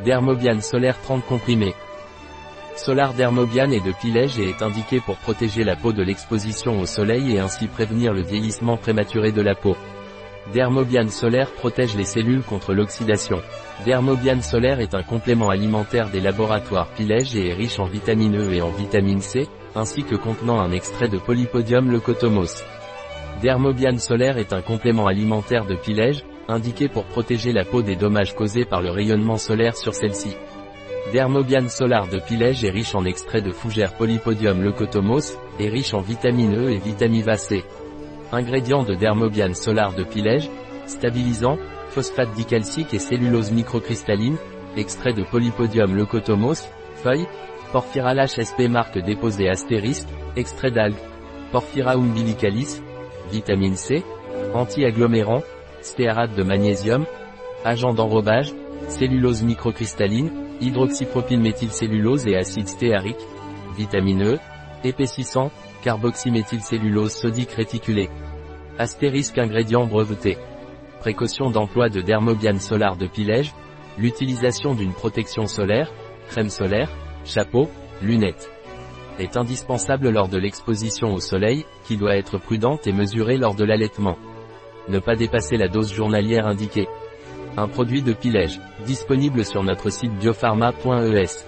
Dermobian solaire 30 comprimés. Solar Dermobian est de pilège et est indiqué pour protéger la peau de l'exposition au soleil et ainsi prévenir le vieillissement prématuré de la peau. Dermobian solaire protège les cellules contre l'oxydation. Dermobian solaire est un complément alimentaire des laboratoires pilège et est riche en vitamine E et en vitamine C, ainsi que contenant un extrait de Polypodium leucotomos. Dermobian solaire est un complément alimentaire de pilège, indiqué pour protéger la peau des dommages causés par le rayonnement solaire sur celle-ci. Dermobian solar de pilège est riche en extrait de fougère Polypodium leucotomos, et riche en vitamine E et vitamine C. Ingrédients de Dermobian solar de pilège, stabilisant, phosphate dicalcique et cellulose microcristalline, extrait de Polypodium leucotomos, feuilles, Porphyra sp marque déposée astérisque, extrait d'algues, Porphyra umbilicalis, vitamine C, anti-agglomérant, stéarate de magnésium, agent d'enrobage, cellulose microcristalline, hydroxypropylméthylcellulose et acide stéarique, vitamine E, épaississant, carboxyméthylcellulose sodique réticulée. Astérisque ingrédient breveté. Précaution d'emploi de Dermobian solar de pilège, l'utilisation d'une protection solaire, crème solaire, chapeau, lunettes. Est indispensable lors de l'exposition au soleil, qui doit être prudente et mesurée lors de l'allaitement. Ne pas dépasser la dose journalière indiquée. Un produit de pilège, disponible sur notre site biopharma.es.